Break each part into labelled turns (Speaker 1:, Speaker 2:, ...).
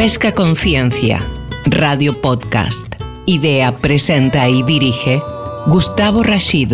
Speaker 1: Pesca Conciencia, Radio Podcast. Idea, presenta y dirige Gustavo Rashid.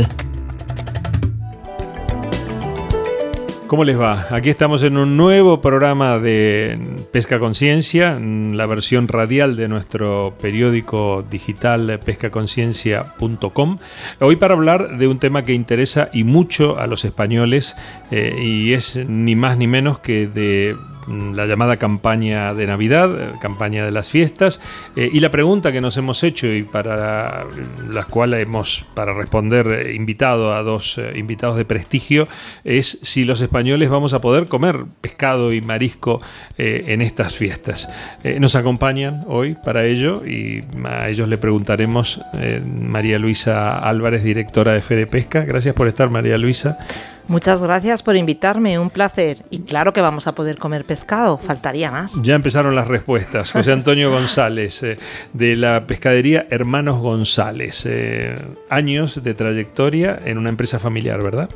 Speaker 2: ¿Cómo les va? Aquí estamos en un nuevo programa de Pesca Conciencia, la versión radial de nuestro periódico digital pescaconciencia.com. Hoy para hablar de un tema que interesa y mucho a los españoles eh, y es ni más ni menos que de la llamada campaña de Navidad, eh, campaña de las fiestas, eh, y la pregunta que nos hemos hecho y para las cuales hemos, para responder, eh, invitado a dos invitados de prestigio, es si los españoles vamos a poder comer pescado y marisco en estas fiestas. nos acompañan hoy para ello y a ellos le preguntaremos María Luisa Álvarez, directora de Fede Pesca. Gracias por estar, María Luisa.
Speaker 3: Muchas gracias por invitarme, un placer. Y claro que vamos a poder comer pescado, faltaría más.
Speaker 2: Ya empezaron las respuestas. José Antonio González, eh, de la pescadería Hermanos González. Eh, años de trayectoria en una empresa familiar, ¿verdad?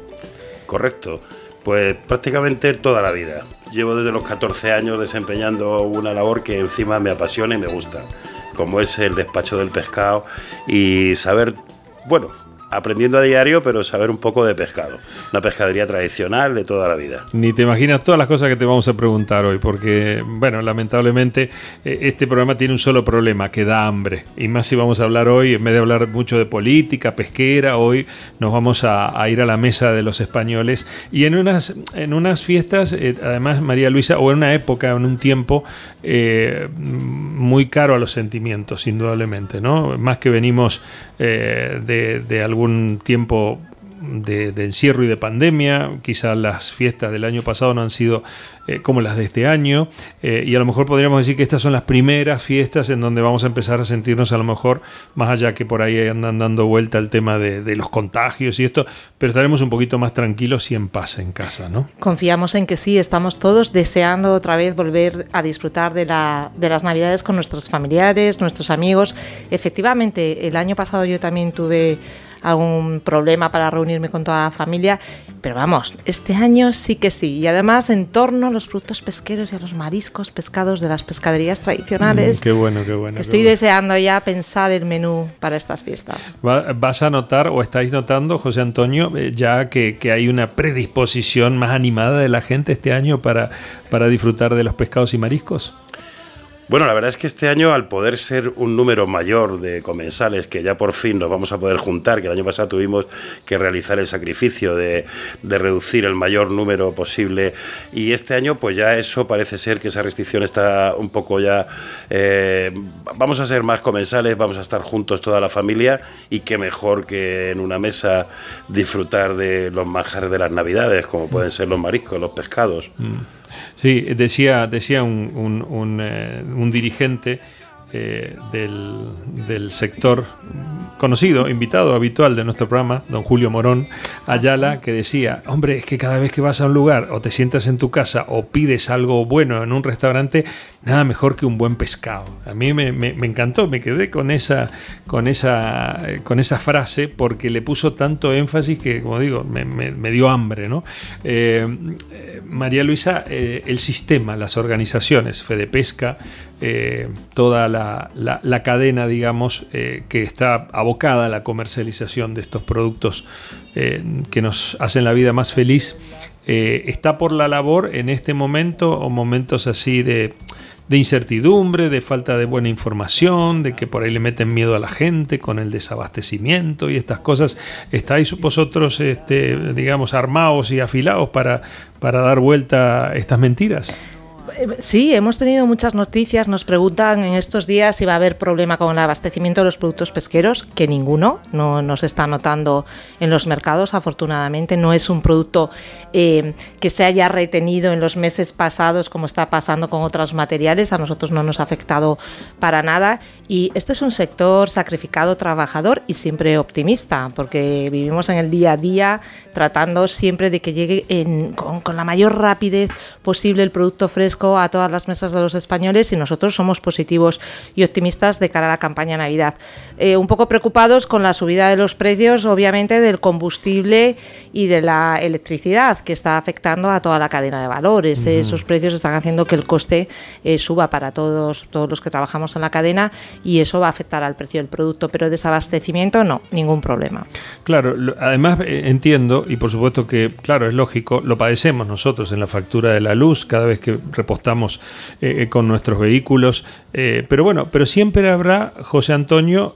Speaker 4: Correcto. Pues prácticamente toda la vida. Llevo desde los 14 años desempeñando una labor que encima me apasiona y me gusta, como es el despacho del pescado y saber, bueno, aprendiendo a diario, pero saber un poco de pescado. Una pescadería tradicional de toda la vida.
Speaker 2: Ni te imaginas todas las cosas que te vamos a preguntar hoy, porque, bueno, lamentablemente eh, este programa tiene un solo problema, que da hambre. Y más si vamos a hablar hoy, en vez de hablar mucho de política, pesquera, hoy nos vamos a, ir a la mesa de los españoles. Y en unas, en unas fiestas, eh, además, María Luisa, o en una época, en un tiempo, eh, muy caro a los sentimientos, indudablemente, ¿no? Más que venimos de, de algún algún tiempo de, encierro y de pandemia. Quizás las fiestas del año pasado no han sido eh, como las de este año. Eh, y a lo mejor podríamos decir que estas son las primeras fiestas en donde vamos a empezar a sentirnos a lo mejor, más allá que por ahí andan dando vuelta el tema de, los contagios y esto, pero estaremos un poquito más tranquilos y en paz en casa, ¿no?
Speaker 3: Confiamos en que sí, estamos todos deseando otra vez volver a disfrutar de, la, de las navidades con nuestros familiares, nuestros amigos. Efectivamente, el año pasado yo también tuve algún problema para reunirme con toda la familia. Pero vamos, este año sí que sí. Y además en torno a los productos pesqueros y a los mariscos pescados de las pescaderías tradicionales.
Speaker 2: Mm, qué bueno, qué bueno.
Speaker 3: Estoy deseando ya pensar el menú para estas fiestas.
Speaker 2: ¿Vas a notar o estáis notando, José Antonio, eh, ya que, que hay una predisposición más animada de la gente este año para, para disfrutar de los pescados y mariscos?
Speaker 4: Bueno, la verdad es que este año, al poder ser un número mayor de comensales, que ya por fin nos vamos a poder juntar, que el año pasado tuvimos que realizar el sacrificio de, reducir el mayor número posible, y este año, pues ya eso parece ser que esa restricción está un poco ya. Eh, vamos a ser más comensales, vamos a estar juntos toda la familia, y qué mejor que en una mesa disfrutar de los manjares de las Navidades, como pueden ser los mariscos, los pescados. Mm.
Speaker 2: Sí, decía, decía un, un, eh, dirigente eh, del, del, sector conocido, invitado habitual de nuestro programa, don Julio Morón Ayala, que decía, hombre, es que cada vez que vas a un lugar o te sientas en tu casa o pides algo bueno en un restaurante, nada mejor que un buen pescado. A mí me, encantó, me quedé con esa, con, esa, con esa frase porque le puso tanto énfasis que, como digo, me, dio hambre. ¿no? Eh, María Luisa, eh, el sistema, las organizaciones, Fede Pesca, eh, toda la, la, cadena, digamos, que está abocada a la comercialización de estos productos que nos hacen la vida más feliz, está por la labor en este momento o momentos así de de incertidumbre, de falta de buena información, de que por ahí le meten miedo a la gente con el desabastecimiento y estas cosas. ¿Estáis vosotros, este, digamos, armados y afilados para, para dar vuelta a estas mentiras?
Speaker 3: Sí, hemos tenido muchas noticias. Nos preguntan en estos días si va a haber problema con el abastecimiento de los productos pesqueros, que ninguno, no, se está notando en los mercados, afortunadamente. No es un producto eh, que se haya retenido en los meses pasados como está pasando con otros materiales. A nosotros no nos ha afectado para nada. Y este es un sector sacrificado, trabajador y siempre optimista, porque vivimos en el día a día tratando siempre de que llegue con, con la mayor rapidez posible el producto fresco a todas las mesas de los españoles y nosotros somos positivos y optimistas de cara a la campaña Navidad. Eh, un poco preocupados con la subida de los precios, obviamente, del combustible y de la electricidad, que está afectando a toda la cadena de valores. Esos precios están haciendo que el coste eh, suba para todos, todos los que trabajamos en la cadena y eso va a afectar al precio del producto, pero desabastecimiento no, ningún problema.
Speaker 2: Claro, además eh, entiendo, y por supuesto que, claro, es lógico, lo padecemos nosotros en la factura de la luz cada vez que repostamos eh, con nuestros vehículos, pero bueno, pero siempre habrá, José Antonio,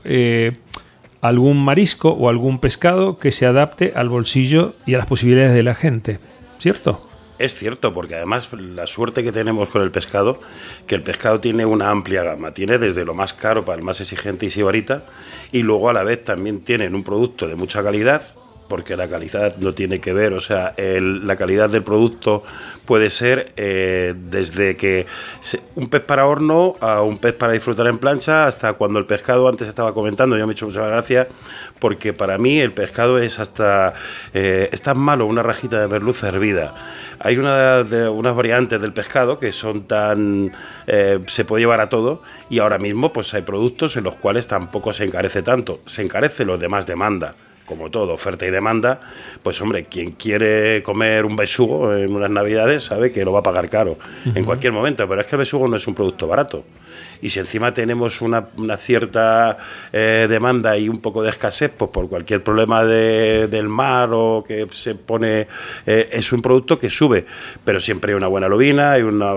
Speaker 2: algún marisco o algún pescado que se adapte al bolsillo y a las posibilidades de la gente, ¿cierto?
Speaker 4: Es cierto, porque además la suerte que tenemos con el pescado, que el pescado tiene una amplia gama, tiene desde lo más caro para el más exigente y sibarita, y luego a la vez también tienen un producto de mucha calidad, porque la calidad no tiene que ver, o sea, la calidad del producto puede ser eh, desde que un pez para horno a un pez para disfrutar en plancha, hasta cuando el pescado antes estaba comentando, yo me he hecho mucha gracia, porque para mí el pescado es hasta, eh, es tan malo una rajita de merluza hervida hay una unas variantes del pescado que son tan... Eh, se puede llevar a todo y ahora mismo pues hay productos en los cuales tampoco se encarece tanto. Se encarece lo demás demanda como todo, oferta y demanda, pues hombre, quien quiere comer un besugo en unas navidades sabe que lo va a pagar caro en cualquier momento, pero es que el besugo no es un producto barato y si encima tenemos una, cierta eh, demanda y un poco de escasez, pues por cualquier problema del mar o que se pone, eh, es un producto que sube, pero siempre hay una buena lobina, hay una,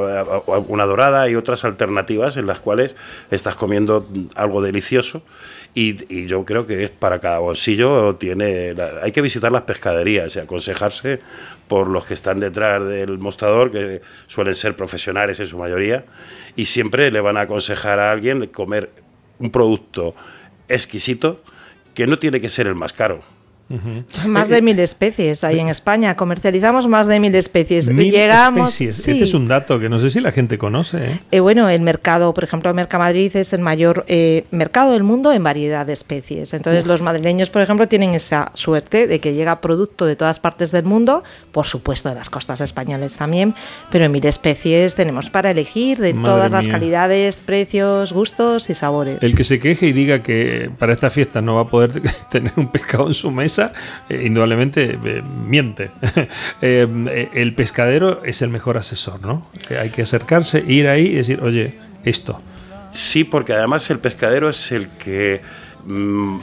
Speaker 4: una dorada y otras alternativas en las cuales estás comiendo algo delicioso. Y, yo creo que es para cada bolsillo tiene hay que visitar las pescaderías y aconsejarse por los que están detrás del mostrador que suelen ser profesionales en su mayoría y siempre le van a aconsejar a alguien comer un producto exquisito que no tiene que ser el más caro
Speaker 3: más de mil especies hay en España. Comercializamos más de mil especies.
Speaker 2: Mil Llegamos. Especies. Este es un dato que no sé si la gente conoce. ¿eh?
Speaker 3: Eh, bueno, el mercado, por ejemplo, Mercamadrid es el mayor eh, mercado del mundo en variedad de especies. Entonces, los madrileños, por ejemplo, tienen esa suerte de que llega producto de todas partes del mundo, por supuesto de las costas españolas también, pero en mil especies tenemos para elegir de todas las calidades, precios, gustos y sabores.
Speaker 2: El que se queje y diga que para esta fiesta no va a poder tener un pescado en su mesa eh, indudablemente eh, miente. Eh, el pescadero es el mejor asesor, ¿no? hay que acercarse, ir ahí y decir, oye, esto.
Speaker 4: Sí, porque además el pescadero es el que mm,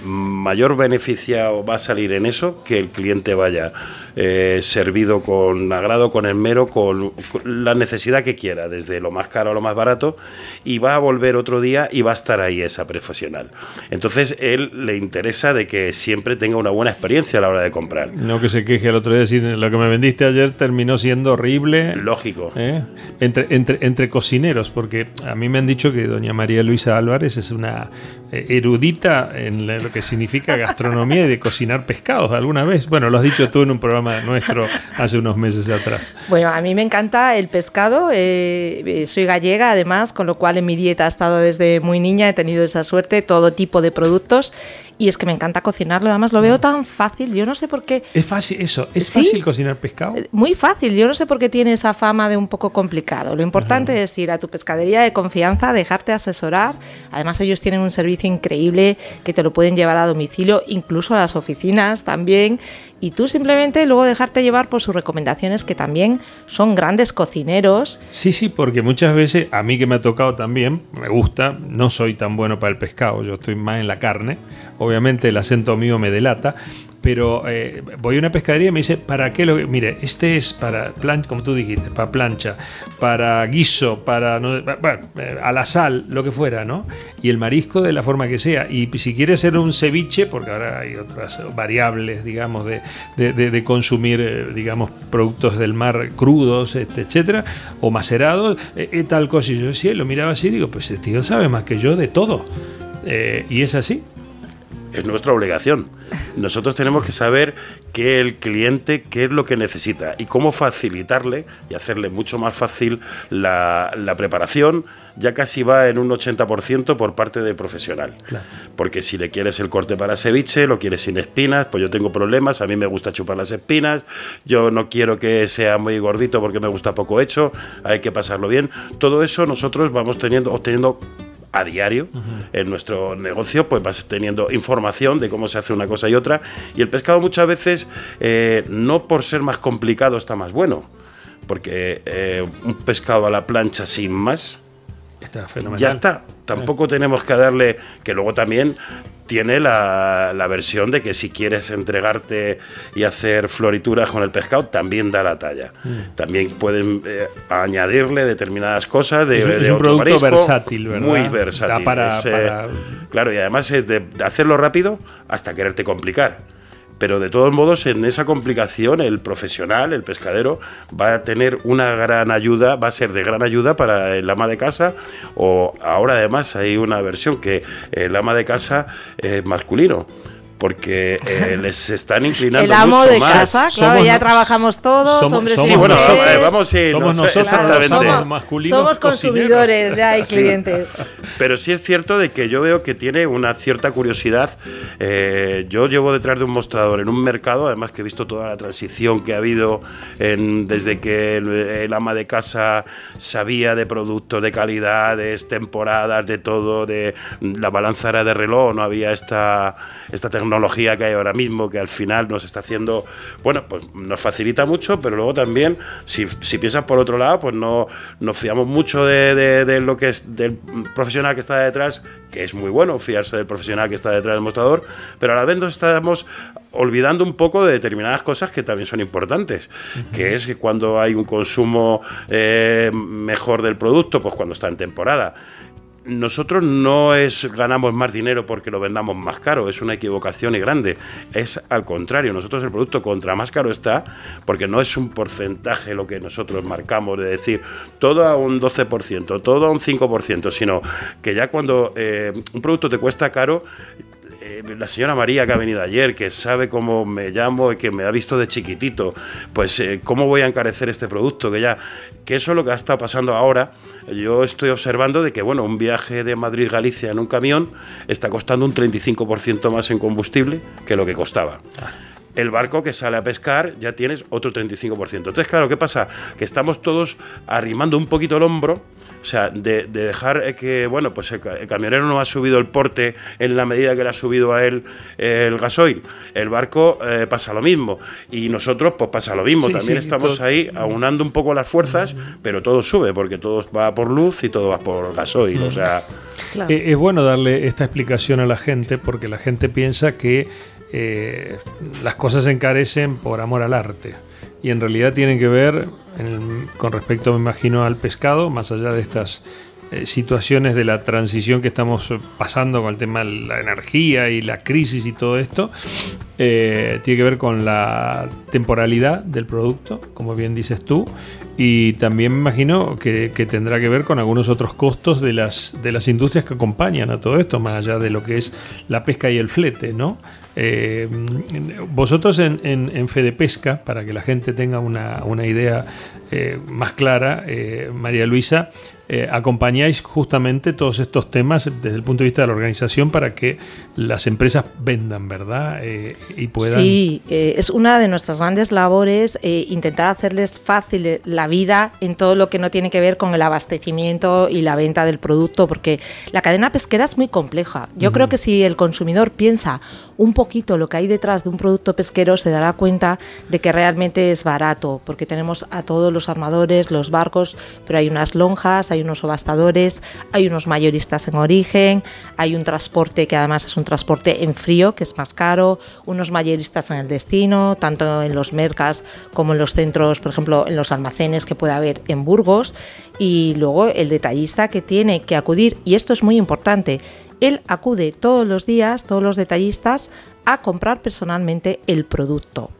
Speaker 4: mayor beneficiado va a salir en eso que el cliente vaya eh, servido con agrado, con esmero, con, la necesidad que quiera, desde lo más caro a lo más barato, y va a volver otro día y va a estar ahí esa profesional. Entonces, él le interesa de que siempre tenga una buena experiencia a la hora de comprar.
Speaker 2: No que se queje el otro día decir lo que me vendiste ayer terminó siendo horrible.
Speaker 4: Lógico.
Speaker 2: ¿Eh? Entre, entre, entre cocineros, porque a mí me han dicho que doña María Luisa Álvarez es una eh, erudita en lo que significa gastronomía y de cocinar pescados alguna vez. Bueno, lo has dicho tú en un programa nuestro hace unos meses atrás.
Speaker 3: Bueno, a mí me encanta el pescado. Eh, eh, soy gallega, además, con lo cual en mi dieta ha estado desde muy niña. He tenido esa suerte, todo tipo de productos. Y es que me encanta cocinarlo, además lo veo tan fácil, yo no sé por qué...
Speaker 2: Es fácil eso, es fácil cocinar pescado. Eh,
Speaker 3: muy fácil, yo no sé por qué tiene esa fama de un poco complicado. Lo importante es ir a tu pescadería de confianza, dejarte asesorar. Además ellos tienen un servicio increíble que te lo pueden llevar a domicilio, incluso a las oficinas también. Y tú simplemente luego dejarte llevar por sus recomendaciones, que también son grandes cocineros.
Speaker 2: Sí, sí, porque muchas veces, a mí que me ha tocado también, me gusta, no soy tan bueno para el pescado, yo estoy más en la carne obviamente el acento mío me delata, pero eh, voy a una pescadería y me dice, ¿para qué lo Mire, este es para plancha, como tú dijiste, para plancha, para guiso, para, bueno, eh, a la sal, lo que fuera, ¿no? Y el marisco de la forma que sea. Y si quiere ser un ceviche, porque ahora hay otras variables, digamos, de, de, consumir, eh, digamos, productos del mar crudos, este, etcétera, o macerados, tal cosa. Y yo decía, lo miraba así y digo, pues este tío sabe más que yo de todo. y es así.
Speaker 4: Es nuestra obligación. Nosotros tenemos que saber qué el cliente, qué es lo que necesita y cómo facilitarle y hacerle mucho más fácil la, preparación. Ya casi va en un 80% por parte de profesional. Porque si le quieres el corte para ceviche, lo quieres sin espinas, pues yo tengo problemas, a mí me gusta chupar las espinas, yo no quiero que sea muy gordito porque me gusta poco hecho, hay que pasarlo bien. Todo eso nosotros vamos teniendo, obteniendo a diario en nuestro negocio, pues vas teniendo información de cómo se hace una cosa y otra. Y el pescado muchas veces, eh, no por ser más complicado, está más bueno. Porque eh, un pescado a la plancha sin más, ya está. Tampoco tenemos que darle, que luego también tiene la, versión de que si quieres entregarte y hacer florituras con el pescado, también da la talla. Mm. También pueden eh, añadirle determinadas cosas de,
Speaker 2: es, un producto versátil, ¿verdad?
Speaker 4: Muy versátil. Eh, claro, y además es de hacerlo rápido hasta quererte complicar pero de todos modos en esa complicación el profesional, el pescadero, va a tener una gran ayuda, va a ser de gran ayuda para el ama de casa o ahora además hay una versión que el ama de casa es masculino porque eh, les están inclinando
Speaker 3: el amo
Speaker 4: mucho
Speaker 3: de
Speaker 4: más.
Speaker 3: casa claro ya trabajamos todos somos, hombres
Speaker 2: somos,
Speaker 3: sí
Speaker 4: bueno
Speaker 3: eh,
Speaker 4: vamos sí,
Speaker 2: somos nosotros
Speaker 4: exactamente.
Speaker 3: somos, masculinos somos consumidores ya hay clientes.
Speaker 4: Pero sí es cierto de que yo veo que tiene una cierta curiosidad eh, yo llevo detrás de un mostrador en un mercado además que he visto toda la transición que ha habido en, desde que el, ama de casa sabía de productos de calidades temporadas de todo de la balanza era de reloj no había esta esta tecnología tecnología que hay ahora mismo, que al final nos está haciendo, bueno, pues nos facilita mucho, pero luego también, si, piensas por otro lado, pues no nos fiamos mucho de, lo que es del profesional que está detrás, que es muy bueno fiarse del profesional que está detrás del mostrador, pero a la vez nos estamos olvidando un poco de determinadas cosas que también son importantes, que es que cuando hay un consumo eh, mejor del producto, pues cuando está en temporada nosotros no es ganamos más dinero porque lo vendamos más caro, es una equivocación y grande. Es al contrario, nosotros el producto contra más caro está, porque no es un porcentaje lo que nosotros marcamos de decir todo a un 12%, todo a un 5%, sino que ya cuando eh, un producto te cuesta caro, eh, la señora María que ha venido ayer, que sabe cómo me llamo y que me ha visto de chiquitito, pues eh, cómo voy a encarecer este producto, que ya, que eso es lo que está pasando ahora. Yo estoy observando de que, bueno, un viaje de Madrid-Galicia en un camión está costando un 35% más en combustible que lo que costaba el barco que sale a pescar ya tienes otro 35%. Entonces, claro, ¿qué pasa? Que estamos todos arrimando un poquito el hombro, o sea, de, dejar que, bueno, pues el, camionero no ha subido el porte en la medida que le ha subido a él el gasoil. El barco eh, pasa lo mismo y nosotros pues pasa lo mismo. También estamos ahí aunando un poco las fuerzas, pero todo sube porque todo va por luz y todo va por gasoil, o sea...
Speaker 2: Eh, es bueno darle esta explicación a la gente porque la gente piensa que eh, las cosas se encarecen por amor al arte. Y en realidad tienen que ver, con respecto, me imagino, al pescado, más allá de estas eh, situaciones de la transición que estamos pasando con el tema de la energía y la crisis y todo esto, eh, tiene que ver con la temporalidad del producto, como bien dices tú, y también me imagino que, tendrá que ver con algunos otros costos de las, de las industrias que acompañan a todo esto, más allá de lo que es la pesca y el flete, ¿no? Eh, vosotros en, en, Fede Pesca, para que la gente tenga una, idea eh, más clara, eh, María Luisa, acompañáis justamente todos estos temas desde el punto de vista de la organización para que las empresas vendan, ¿verdad? y puedan...
Speaker 3: Sí, es una de nuestras grandes labores intentar hacerles fácil la vida en todo lo que no tiene que ver con el abastecimiento y la venta del producto, porque la cadena pesquera es muy compleja. Yo creo que si el consumidor piensa un poquito lo que hay detrás de un producto pesquero, se dará cuenta de que realmente es barato, porque tenemos a todos los armadores, los barcos, pero hay unas lonjas, hay unos subastadores, hay unos mayoristas en origen, hay un transporte que además es un transporte en frío, que es más caro, unos mayoristas en el destino, tanto en los mercas como en los centros, por ejemplo, en los almacenes que puede haber en Burgos, y luego el detallista que tiene que acudir, y esto es muy importante, él acude todos los días, todos los detallistas, a comprar personalmente el producto.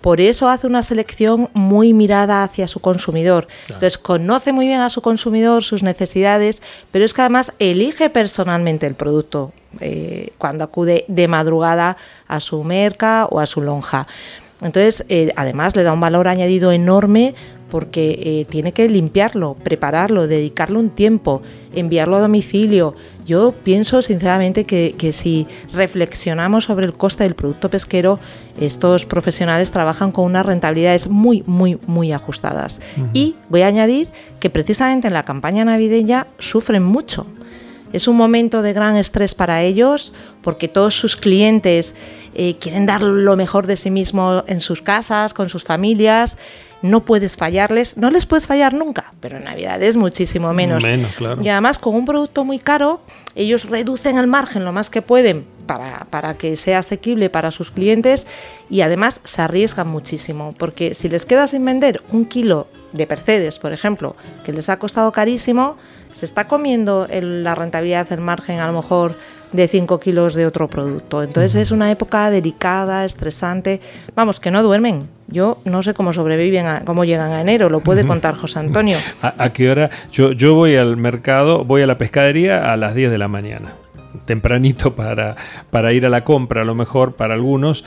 Speaker 3: Por eso hace una selección muy mirada hacia su consumidor. Entonces conoce muy bien a su consumidor, sus necesidades, pero es que además elige personalmente el producto eh, cuando acude de madrugada a su merca o a su lonja. Entonces, eh, además le da un valor añadido enorme porque eh, tiene que limpiarlo, prepararlo, dedicarle un tiempo, enviarlo a domicilio. Yo pienso sinceramente que, si reflexionamos sobre el coste del producto pesquero, estos profesionales trabajan con unas rentabilidades muy, muy, muy ajustadas. Y voy a añadir que precisamente en la campaña navideña sufren mucho. Es un momento de gran estrés para ellos porque todos sus clientes eh, quieren dar lo mejor de sí mismos en sus casas, con sus familias no puedes fallarles, no les puedes fallar nunca, pero en Navidades muchísimo menos.
Speaker 2: Menos, claro.
Speaker 3: Y además con un producto muy caro, ellos reducen el margen lo más que pueden para, para, que sea asequible para sus clientes y además se arriesgan muchísimo, porque si les queda sin vender un kilo de Percedes, por ejemplo, que les ha costado carísimo, se está comiendo la rentabilidad, el margen a lo mejor de 5 kilos de otro producto. Entonces es una época delicada, estresante. Vamos, que no duermen. Yo no sé cómo sobreviven, cómo llegan a enero, lo puede contar José Antonio.
Speaker 2: ¿A, qué hora? Yo, yo voy al mercado, voy a la pescadería a las 10 de la mañana tempranito para, para ir a la compra, a lo mejor para algunos.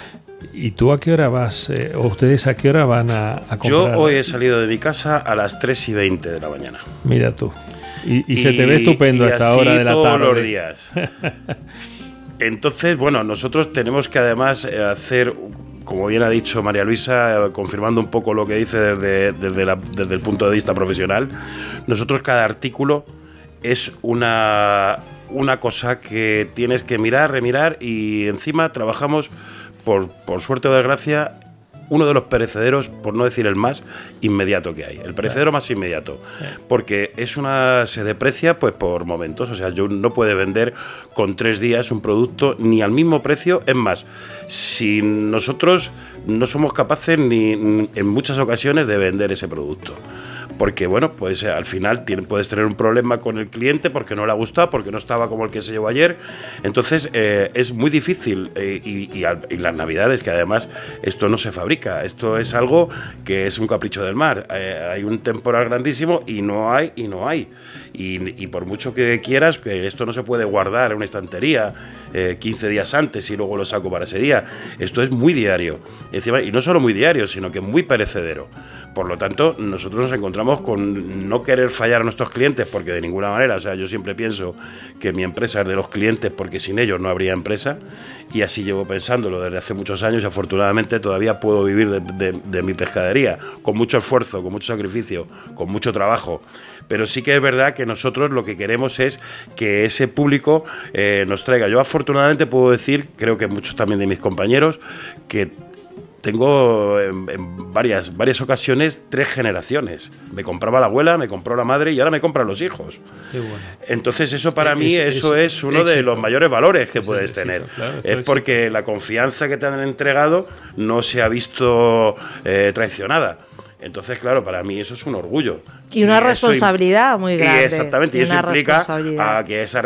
Speaker 2: ¿Y tú a qué hora vas? Eh, ¿O ustedes a qué hora van a, comprar?
Speaker 4: Yo hoy he salido de mi casa a las 3 y 20 de la mañana.
Speaker 2: Mira tú. Y, se te ve estupendo a esta hora de la
Speaker 4: todos
Speaker 2: tarde.
Speaker 4: los días. Entonces, bueno, nosotros tenemos que además eh, hacer, como bien ha dicho María Luisa, eh, confirmando un poco lo que dice desde, desde, el punto de vista profesional, nosotros cada artículo es una, una cosa que tienes que mirar, remirar y encima trabajamos, por, por suerte o desgracia, uno de los perecederos, por no decir el más inmediato que hay, el perecedero más inmediato, porque es una se deprecia pues por momentos, o sea, yo no puede vender con tres días un producto ni al mismo precio, es más, si nosotros no somos capaces ni en muchas ocasiones de vender ese producto porque bueno, pues eh, al final puedes tener un problema con el cliente porque no le ha gustado, porque no estaba como el que se llevó ayer. Entonces eh, es muy difícil eh, y, las navidades, que además esto no se fabrica, esto es algo que es un capricho del mar. hay un temporal grandísimo y no hay y no hay. Y, por mucho que quieras, que esto no se puede guardar en una estantería 15 días antes y luego lo saco para ese día. Esto es muy diario. y no solo muy diario, sino que muy perecedero. Por lo tanto, nosotros nos encontramos con no querer fallar a nuestros clientes, porque de ninguna manera, o sea, yo siempre pienso que mi empresa es de los clientes porque sin ellos no habría empresa, y así llevo pensándolo desde hace muchos años y afortunadamente todavía puedo vivir de, mi pescadería, con mucho esfuerzo, con mucho sacrificio, con mucho trabajo. Pero sí que es verdad que nosotros lo que queremos es que ese público eh, nos traiga. Yo afortunadamente puedo decir, creo que muchos también de mis compañeros, que tengo en, varias, varias ocasiones tres generaciones. Me compraba la abuela, me compró la madre y ahora me compran los hijos. Entonces eso para mí eso es, uno de los mayores valores que puedes tener. es porque la confianza que te han entregado no se ha visto eh, traicionada. Entonces, claro, para mí eso es un orgullo.
Speaker 3: Y una responsabilidad muy grande.
Speaker 4: exactamente, y, eso implica a que esa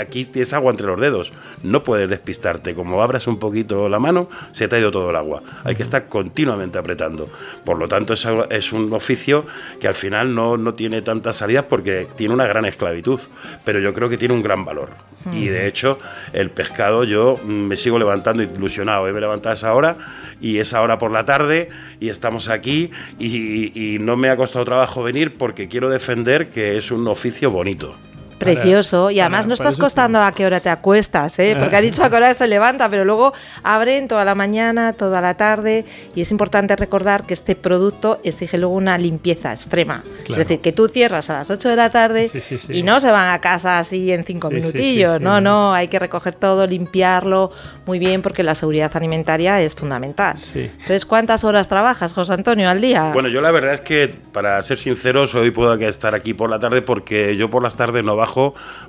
Speaker 4: aquí tienes agua entre los dedos. No puedes despistarte. Como abras un poquito la mano, se te ha ido todo el agua. Hay que estar continuamente apretando. Por lo tanto, es, un oficio que al final no, no tiene tantas salidas porque tiene una gran esclavitud. Pero yo creo que tiene un gran valor. Y de hecho, el pescado yo me sigo levantando ilusionado. ¿eh? Me levantas a esa hora y es ahora por la tarde y estamos aquí y, y no me ha costado trabajo venir porque quiero defender que es un oficio bonito.
Speaker 3: Precioso. y además no estás costando a qué hora te acuestas, ¿eh? porque ha dicho a qué hora se levanta, pero luego abren toda la mañana, toda la tarde. Y es importante recordar que este producto exige luego una limpieza extrema. Es decir, que tú cierras a las 8 de la tarde y no se van a casa así en cinco minutillos. no, no, hay que recoger todo, limpiarlo muy bien, porque la seguridad alimentaria es fundamental. Entonces, ¿cuántas horas trabajas, José Antonio, al día?
Speaker 4: Bueno, yo la verdad es que, para ser sinceros, hoy puedo estar aquí por la tarde porque yo por las tardes no bajo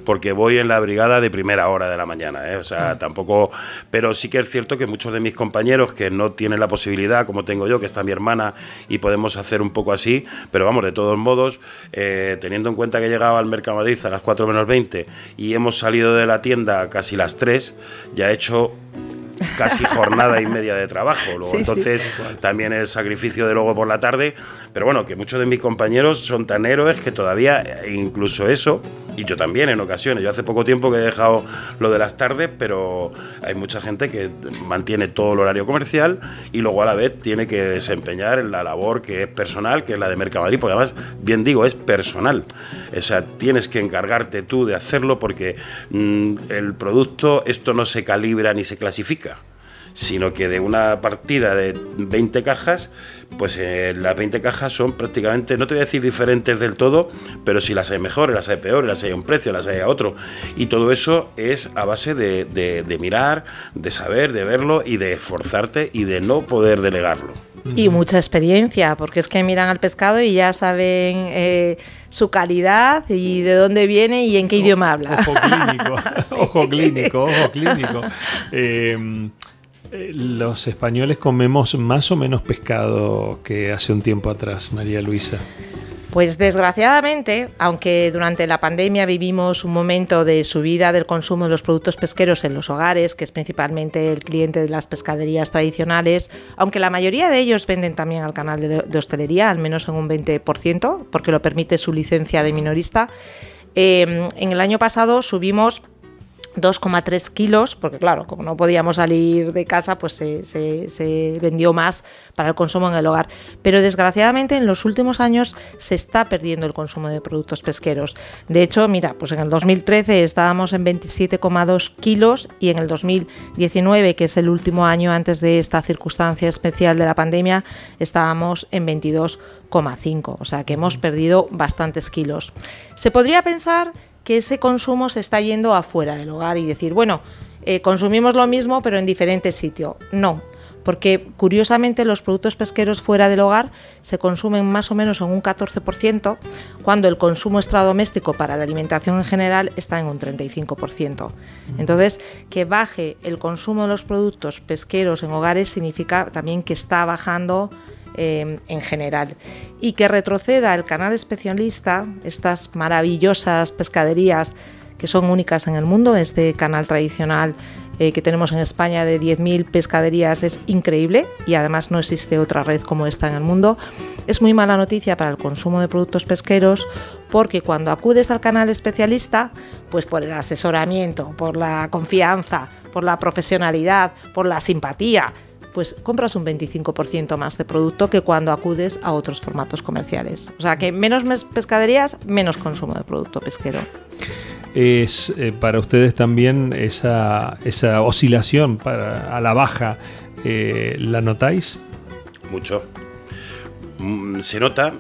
Speaker 4: porque voy en la brigada de primera hora de la mañana, ¿eh? o sea, ah. tampoco, pero sí que es cierto que muchos de mis compañeros que no tienen la posibilidad, como tengo yo, que está mi hermana y podemos hacer un poco así, pero vamos, de todos modos, eh, teniendo en cuenta que llegaba al Mercado Madrid a las 4 menos 20 y hemos salido de la tienda casi las 3, ya he hecho casi jornada y media de trabajo. Luego, entonces, también el sacrificio de luego por la tarde. Pero bueno, que muchos de mis compañeros son tan héroes que todavía, eh, incluso eso, y yo también en ocasiones. Yo hace poco tiempo que he dejado lo de las tardes, pero hay mucha gente que mantiene todo el horario comercial y luego a la vez tiene que desempeñar la labor que es personal, que es la de Mercamadrid, porque además, bien digo, es personal. O sea, tienes que encargarte tú de hacerlo porque mm, el producto, esto no se calibra ni se clasifica sino que de una partida de 20 cajas, pues eh, las 20 cajas son prácticamente, no te voy a decir diferentes del todo, pero si las hay mejores, las hay peores, las hay a un precio, las hay a otro. Y todo eso es a base de, mirar, de saber, de verlo y de esforzarte y de no poder delegarlo.
Speaker 3: Y mucha experiencia, porque es que miran al pescado y ya saben eh, su calidad y de dónde viene y en qué idioma habla.
Speaker 2: Ojo clínico, ojo clínico, ojo clínico. Eh, los españoles comemos más o menos pescado que hace un tiempo atrás, María Luisa.
Speaker 3: Pues desgraciadamente, aunque durante la pandemia vivimos un momento de subida del consumo de los productos pesqueros en los hogares, que es principalmente el cliente de las pescaderías tradicionales, aunque la mayoría de ellos venden también al canal de, hostelería, al menos en un 20%, porque lo permite su licencia de minorista, eh, en el año pasado subimos 2,3 kilos, porque claro, como no podíamos salir de casa, pues se, vendió más para el consumo en el hogar. Pero desgraciadamente en los últimos años se está perdiendo el consumo de productos pesqueros. De hecho, mira, pues en el 2013 estábamos en 27,2 kilos y en el 2019, que es el último año antes de esta circunstancia especial de la pandemia, estábamos en 22,5. O sea que hemos perdido bastantes kilos. Se podría pensar que ese consumo se está yendo afuera del hogar y decir, bueno, eh, consumimos lo mismo pero en diferentes sitios. No, porque curiosamente los productos pesqueros fuera del hogar se consumen más o menos en un 14%, cuando el consumo extradoméstico para la alimentación en general está en un 35%. Entonces, que baje el consumo de los productos pesqueros en hogares significa también que está bajando Em, en general. Y que retroceda el canal especialista, estas maravillosas pescaderías que son únicas en el mundo, este canal tradicional eh, que tenemos en España de 10.000 pescaderías es increíble y además no existe otra red como esta en el mundo. Es muy mala noticia para el consumo de productos pesqueros porque cuando acudes al canal especialista, pues por el asesoramiento, por la confianza, por la profesionalidad, por la simpatía, pues compras un 25% más de producto que cuando acudes a otros formatos comerciales. O sea que menos pescaderías, menos consumo de producto pesquero.
Speaker 2: Es eh, para ustedes también esa, esa oscilación para, a la baja, eh, ¿la notáis?
Speaker 4: Mucho. Mm, se nota,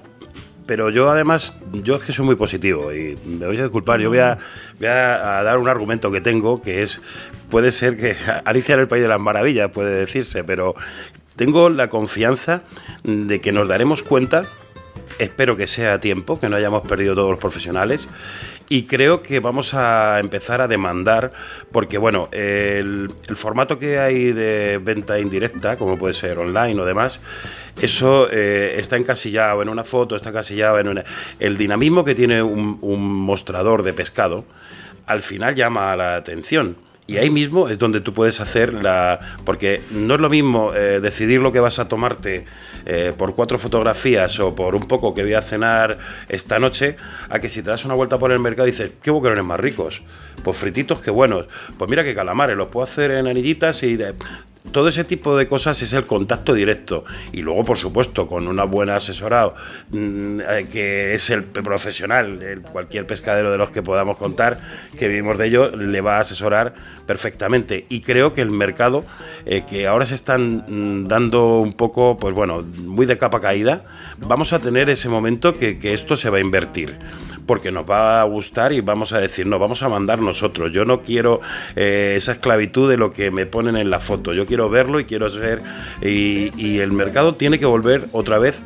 Speaker 4: pero yo además, yo es que soy muy positivo y me vais a disculpar, yo voy a, voy a, dar un argumento que tengo que es puede ser que Alicia en el País de las Maravillas, puede decirse, pero tengo la confianza de que nos daremos cuenta, espero que sea a tiempo, que no hayamos perdido todos los profesionales, y creo que vamos a empezar a demandar, porque bueno, el, formato que hay de venta indirecta, como puede ser online o demás, eso eh, está encasillado en una foto, está encasillado en el dinamismo que tiene un, un mostrador de pescado, al final llama la atención. Y ahí mismo es donde tú puedes hacer la... Porque no es lo mismo eh, decidir lo que vas a tomarte eh, por cuatro fotografías o por un poco que voy a cenar esta noche, a que si te das una vuelta por el mercado y dices, ¿qué boquerones más ricos? Pues frititos, qué buenos. Pues mira que calamares, los puedo hacer en anillitas y... De, todo ese tipo de cosas es el contacto directo. Y luego, por supuesto, con una buena asesorado, mm, eh, que es el profesional, cualquier pescadero de los que podamos contar, que vivimos de ello, le va a asesorar perfectamente. Y creo que el mercado, eh, que ahora se están mm, dando un poco, pues bueno, muy de capa caída, vamos a tener ese momento que, que esto se va a invertir porque nos va a gustar y vamos a decir, no, vamos a mandar nosotros. Yo no quiero eh, esa esclavitud de lo que me ponen en la foto. Yo quiero verlo y quiero ser. Y, el mercado tiene que volver otra vez,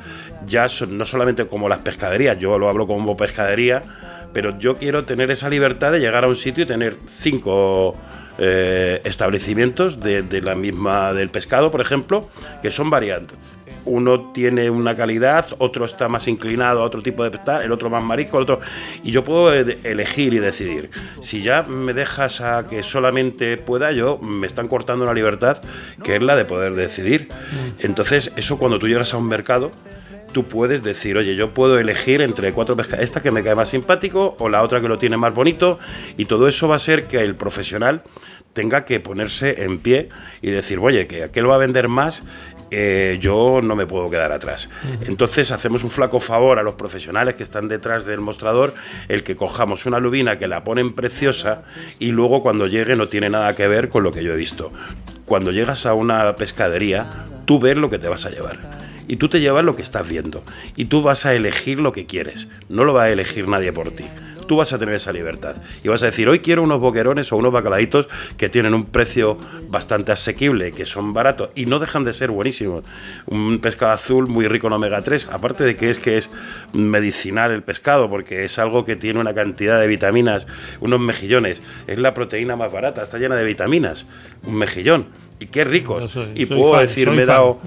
Speaker 4: ya no solamente como las pescaderías, yo lo hablo como pescadería, pero yo quiero tener esa libertad de llegar a un sitio y tener cinco. Eh, establecimientos de, de, la misma del pescado, por ejemplo, que son variantes uno tiene una calidad, otro está más inclinado a otro tipo de pescado, el otro más marisco, el otro. Y yo puedo elegir y decidir. Si ya me dejas a que solamente pueda yo, me están cortando una libertad que es la de poder decidir. Entonces, eso cuando tú llegas a un mercado, tú puedes decir, oye, yo puedo elegir entre cuatro pescas, esta que me cae más simpático o la otra que lo tiene más bonito, y todo eso va a ser que el profesional tenga que ponerse en pie y decir, oye, que aquel va a vender más. Eh, yo no me puedo quedar atrás. Entonces hacemos un flaco favor a los profesionales que están detrás del mostrador, el que cojamos una lubina que la ponen preciosa y luego cuando llegue no tiene nada que ver con lo que yo he visto. Cuando llegas a una pescadería, tú ves lo que te vas a llevar y tú te llevas lo que estás viendo y tú vas a elegir lo que quieres, no lo va a elegir nadie por ti. Tú vas a tener esa libertad y vas a decir, hoy quiero unos boquerones o unos bacalaitos que tienen un precio bastante asequible, que son baratos y no dejan de ser buenísimos. Un pescado azul muy rico en omega 3, aparte de que es que es medicinal el pescado, porque es algo que tiene una cantidad de vitaminas, unos mejillones, es la proteína más barata, está llena de vitaminas, un mejillón. Y qué rico.
Speaker 2: Yo soy-
Speaker 4: y
Speaker 2: soy
Speaker 4: puedo
Speaker 2: fan,
Speaker 4: decir, me he dado,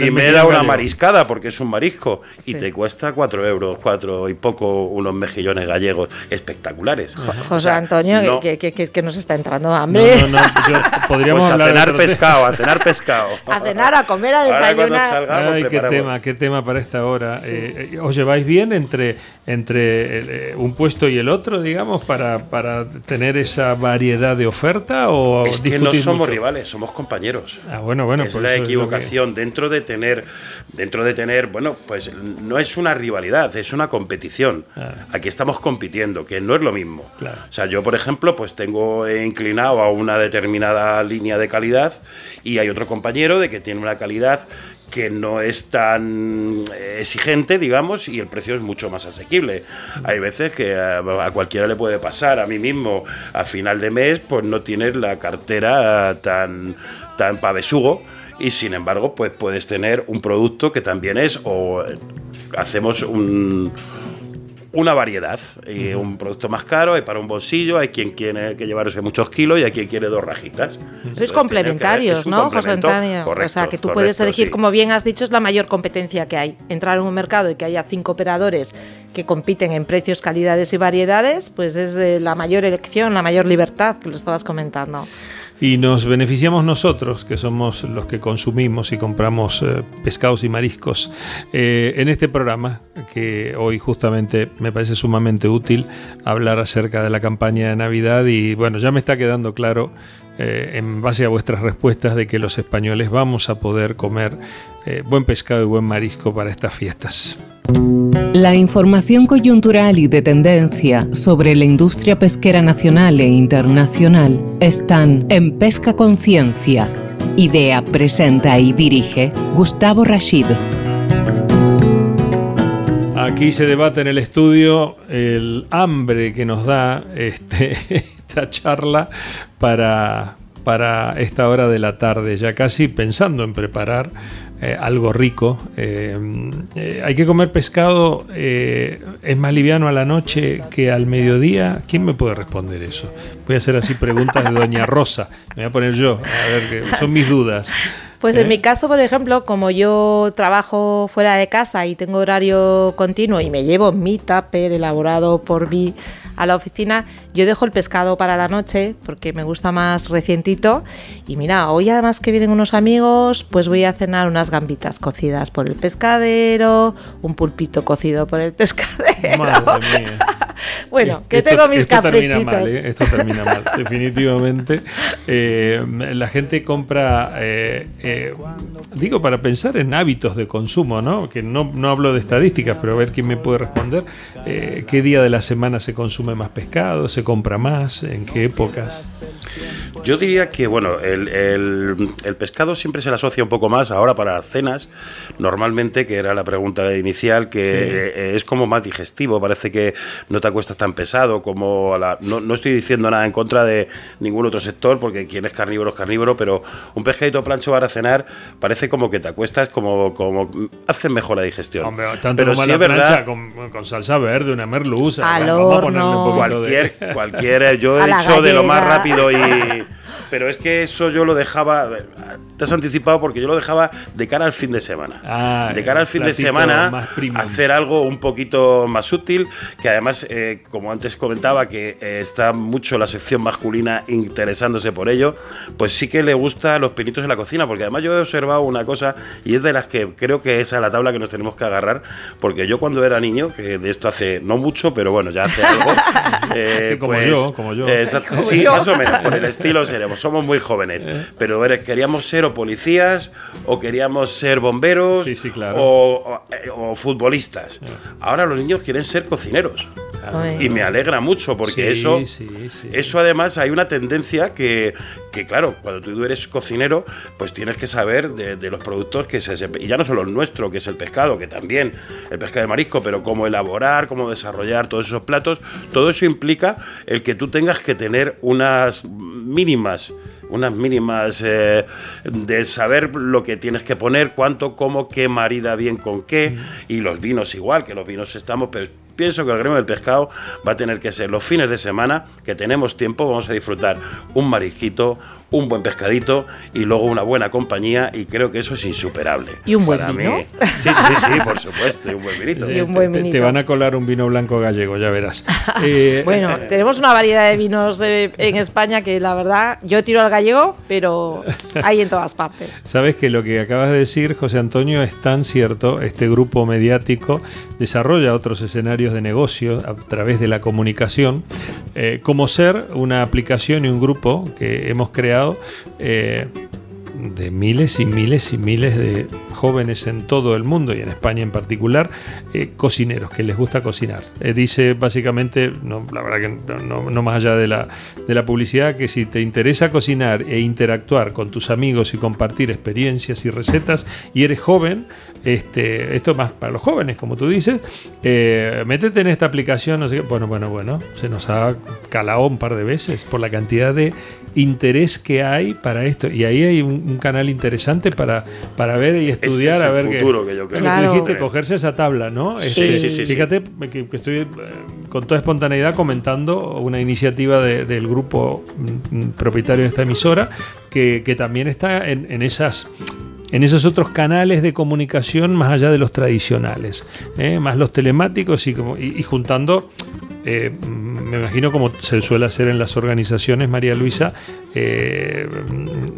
Speaker 4: y me he dado una mariscada porque es un marisco y te cuesta cuatro euros, cuatro y poco unos mejillones gallegos espectaculares.
Speaker 3: José
Speaker 4: O sea,
Speaker 3: Antonio,
Speaker 4: no-
Speaker 3: que, que- que- que nos está entrando hambre.
Speaker 2: no, no, yo- podríamos
Speaker 4: pues a cenar pescado, a cenar pescado.
Speaker 3: A cenar, a comer, a desayunar.
Speaker 4: salgamos
Speaker 2: Ay, qué tema, qué tema para esta hora. Eh, eh, ¿Os lleváis bien entre, entre eh, un puesto y el otro, digamos, para, para tener esa variedad de oferta? ¿O
Speaker 4: Es que no somos
Speaker 2: mucho?
Speaker 4: rivales, somos compañeros.
Speaker 2: Ah, bueno, bueno,
Speaker 4: es
Speaker 2: pues
Speaker 4: la
Speaker 2: es que-
Speaker 4: equivocación dentro de tener dentro de tener bueno pues no es una rivalidad es una competición aquí estamos compitiendo que no es lo mismo
Speaker 2: Claro.
Speaker 4: o sea yo por ejemplo pues tengo inclinado a una determinada línea de calidad y hay otro compañero de que tiene una calidad que no es tan exigente, digamos, y el precio es mucho más asequible. Hay veces que a, cualquiera le puede pasar, a mí mismo, a final de mes, pues no tienes la cartera tan, tan pa' besugo, y sin embargo, pues puedes tener un producto que también es, o eh, hacemos un, una variedad. Y un producto más caro, hay para un bolsillo, hay quien quiere que llevarse muchos kilos y hay quien quiere dos rajitas.
Speaker 3: Sois
Speaker 4: tiene
Speaker 3: complementarios, ¿no, José. Antonio? o sea, que tú
Speaker 4: correcto,
Speaker 3: puedes elegir,
Speaker 4: sí.
Speaker 3: como bien has dicho, es la mayor competencia que hay. Entrar en un mercado y que haya cinco operadores que compiten en precios, calidades y variedades, pues es eh, la mayor elección, la mayor libertad, que lo estabas comentando.
Speaker 2: Y nos beneficiamos nosotros, que somos los que consumimos y compramos eh, pescados y mariscos, eh, en este programa, que hoy justamente me parece sumamente útil hablar acerca de la campaña de Navidad y bueno, ya me está quedando claro, eh, en base a vuestras respuestas, de que los españoles vamos a poder comer eh, buen pescado y buen marisco para estas fiestas.
Speaker 1: La información coyuntural y de tendencia sobre la industria pesquera nacional e internacional están en Pesca Conciencia. Idea, presenta y dirige Gustavo Rashid.
Speaker 2: Aquí se debate en el estudio el hambre que nos da este, esta charla para, para esta hora de la tarde, ya casi pensando en preparar eh, algo rico. Eh, eh, hay que comer pescado, eh, es más liviano a la noche que al mediodía. ¿Quién me puede responder eso? Voy a hacer así preguntas de Doña Rosa. Me voy a poner yo, a ver, que son mis dudas.
Speaker 3: Pues
Speaker 2: ¿Eh?
Speaker 3: en mi caso, por ejemplo, como yo trabajo fuera de casa y tengo horario continuo y me llevo mi tupper elaborado por mí a la oficina, yo dejo el pescado para la noche porque me gusta más recientito. Y mira, hoy además que vienen unos amigos, pues voy a cenar unas gambitas cocidas por el pescadero, un pulpito cocido por el pescadero.
Speaker 2: Madre mía.
Speaker 3: Bueno, que
Speaker 2: Esto-
Speaker 3: tengo mis
Speaker 2: esto termina mal, ¿eh? Esto termina mal, definitivamente. Eh, la gente compra, eh, eh, digo, para pensar en hábitos de consumo, ¿no? Que no, no hablo de estadísticas, pero a ver quién me puede responder. ¿Qué día de la semana se consume más pescado? ¿Se compra más? ¿En qué épocas?
Speaker 4: Yo diría que, bueno, el, el- el pescado siempre se le asocia un poco más ahora para las cenas, normalmente, que era la pregunta inicial, que eh, es como más digestivo, parece que no te acuestas tan pesado como a la... No, no estoy diciendo nada en contra de ningún otro sector, porque quien es carnívoro es carnívoro, pero un pescadito plancho para cenar parece como que te acuestas como... como hace mejor la digestión.
Speaker 2: Hombre, tanto
Speaker 4: pero
Speaker 2: como
Speaker 4: sí
Speaker 2: la
Speaker 4: es verdad...
Speaker 2: plancha con, con salsa verde, una merluza.
Speaker 3: Al
Speaker 2: vamos a ponerle un
Speaker 3: horno.
Speaker 2: poquito de-
Speaker 4: Cualquier, cualquier, yo he hecho de lo más rápido y pero es que eso yo lo dejaba, te has anticipado porque yo lo dejaba de cara al fin de semana.
Speaker 2: Ah,
Speaker 4: de cara al fin de semana, hacer algo un poquito más útil, que además, eh, como antes comentaba, que eh, está mucho la sección masculina interesándose por ello, pues sí que le gusta los pinitos en la cocina, porque además yo he observado una cosa, y es de las que creo que es a la tabla que nos tenemos que agarrar, porque yo cuando era niño, que de esto hace no mucho, pero bueno, ya hace algo. eh,
Speaker 2: Sí, como
Speaker 4: pues,
Speaker 2: yo, como yo.
Speaker 4: eh, sí, más o menos, por el estilo seremos, somos muy jóvenes, pero a ver, queríamos ser o policías, o queríamos ser bomberos,
Speaker 2: Sí, sí, claro.
Speaker 4: o, o- eh, o futbolistas. Ahora los niños quieren ser cocineros.
Speaker 3: Ay.
Speaker 4: Y me alegra mucho porque
Speaker 2: Sí,
Speaker 4: eso,
Speaker 2: sí, sí.
Speaker 4: eso además hay una tendencia que, que, claro, cuando tú eres cocinero, pues tienes que saber de, de los productos que se... Y ya no solo el nuestro, que es el pescado, que también, el pescado de marisco, pero cómo elaborar, cómo desarrollar todos esos platos, todo eso implica el que tú tengas que tener unas mínimas unas mínimas eh, de saber lo que tienes que poner, cuánto, cómo, qué marida bien con qué, y los vinos igual, que los vinos estamos, pero pienso que el gremio del pescado va a tener que ser los fines de semana, que tenemos tiempo, vamos a disfrutar un marisquito, un buen pescadito y luego una buena compañía, y creo que eso es insuperable.
Speaker 3: ¿Y un buen
Speaker 4: para
Speaker 3: vino?
Speaker 4: mí. Sí, sí, sí, por supuesto, y un buen vinito.
Speaker 3: Y un
Speaker 2: Te-
Speaker 3: buen
Speaker 2: te, te
Speaker 3: vinito.
Speaker 2: van a colar un vino blanco gallego, ya verás. Eh,
Speaker 3: Bueno, tenemos una variedad de vinos eh, en España que la verdad yo tiro al gallego, pero hay en todas partes.
Speaker 2: Sabes que lo que acabas de decir, José Antonio, es tan cierto. Este grupo mediático desarrolla otros escenarios de negocio a través de la comunicación, eh, como ser una aplicación y un grupo que hemos creado eh, de miles y miles y miles de jóvenes en todo el mundo y en España en particular, eh, cocineros que les gusta cocinar. Eh, dice básicamente, no, la verdad que no, más allá de la, de la publicidad, que si te interesa cocinar e interactuar con tus amigos y compartir experiencias y recetas y eres joven, este, esto más para los jóvenes, como tú dices, métete en esta aplicación, no sé qué. bueno, bueno, bueno, se nos ha calado un par de veces por la cantidad de interés que hay para esto. Y ahí hay un, un canal interesante para, para ver y
Speaker 4: Ese
Speaker 2: estudiar
Speaker 4: es
Speaker 2: a
Speaker 4: el
Speaker 2: ver qué-
Speaker 4: futuro que yo creo.
Speaker 3: Claro.
Speaker 2: que dijiste, cogerse esa tabla, ¿no? Este,
Speaker 3: Sí, sí, sí,
Speaker 2: Fíjate que, que estoy eh, con toda espontaneidad comentando una iniciativa de- del grupo mm, mm, propietario de esta emisora que, que también está en, en esas en esos otros canales de comunicación más allá de los tradicionales, ¿eh? más los telemáticos y, como, y, y juntando, eh, me imagino como se suele hacer en las organizaciones, María Luisa, eh,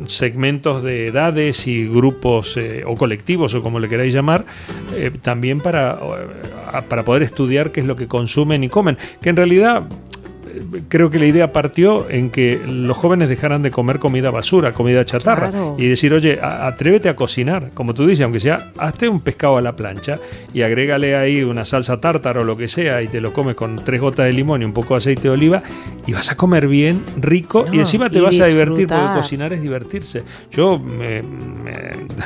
Speaker 2: segmentos de edades y grupos eh, o colectivos o como le queráis llamar, eh, también para, eh, para poder estudiar qué es lo que consumen y comen, que en realidad creo que la idea partió en que los jóvenes dejaran de comer comida basura, comida chatarra,
Speaker 3: Claro.
Speaker 2: y decir, oye, atrévete a cocinar, como tú dices, aunque sea, hazte un pescado a la plancha y agrégale ahí una salsa tártara o lo que sea y te lo comes con tres gotas de limón y un poco de aceite de oliva y vas a comer bien, rico y encima te
Speaker 3: y
Speaker 2: vas a divertir porque cocinar es divertirse. Yo me, me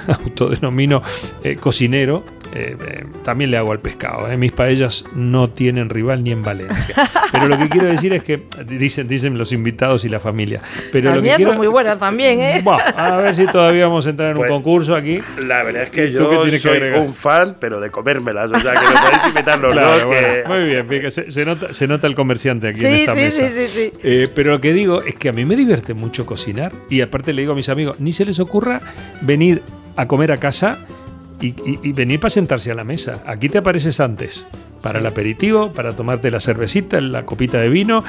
Speaker 2: autodenomino eh, cocinero, eh, eh, también le hago al pescado. eh. Mis paellas no tienen rival ni en Valencia. Pero lo que quiero decir es que, dicen, dicen los invitados y la familia. Pero
Speaker 3: Las
Speaker 2: lo que
Speaker 3: mías
Speaker 2: quiero-
Speaker 3: son muy buenas también, ¿eh?
Speaker 2: A ver si todavía vamos a entrar en
Speaker 4: Pues,
Speaker 2: un concurso aquí.
Speaker 4: La verdad es que
Speaker 2: ¿Y tú
Speaker 4: yo
Speaker 2: que
Speaker 4: soy un fan, pero de comérmelas. O sea, que me podéis invitar los
Speaker 2: Claro,
Speaker 4: dos.
Speaker 2: bueno,
Speaker 4: que...
Speaker 2: Muy bien, fíjate, se, se nota, se nota el comerciante aquí en esta
Speaker 3: sí,
Speaker 2: mesa.
Speaker 3: sí, sí, sí.
Speaker 2: Eh, pero lo que digo es que a mí me divierte mucho cocinar y aparte le digo a mis amigos, ni se les ocurra venir a comer a casa y, y- y venir para sentarse a la mesa. Aquí te apareces antes, para el aperitivo, para tomarte la cervecita, la copita de vino.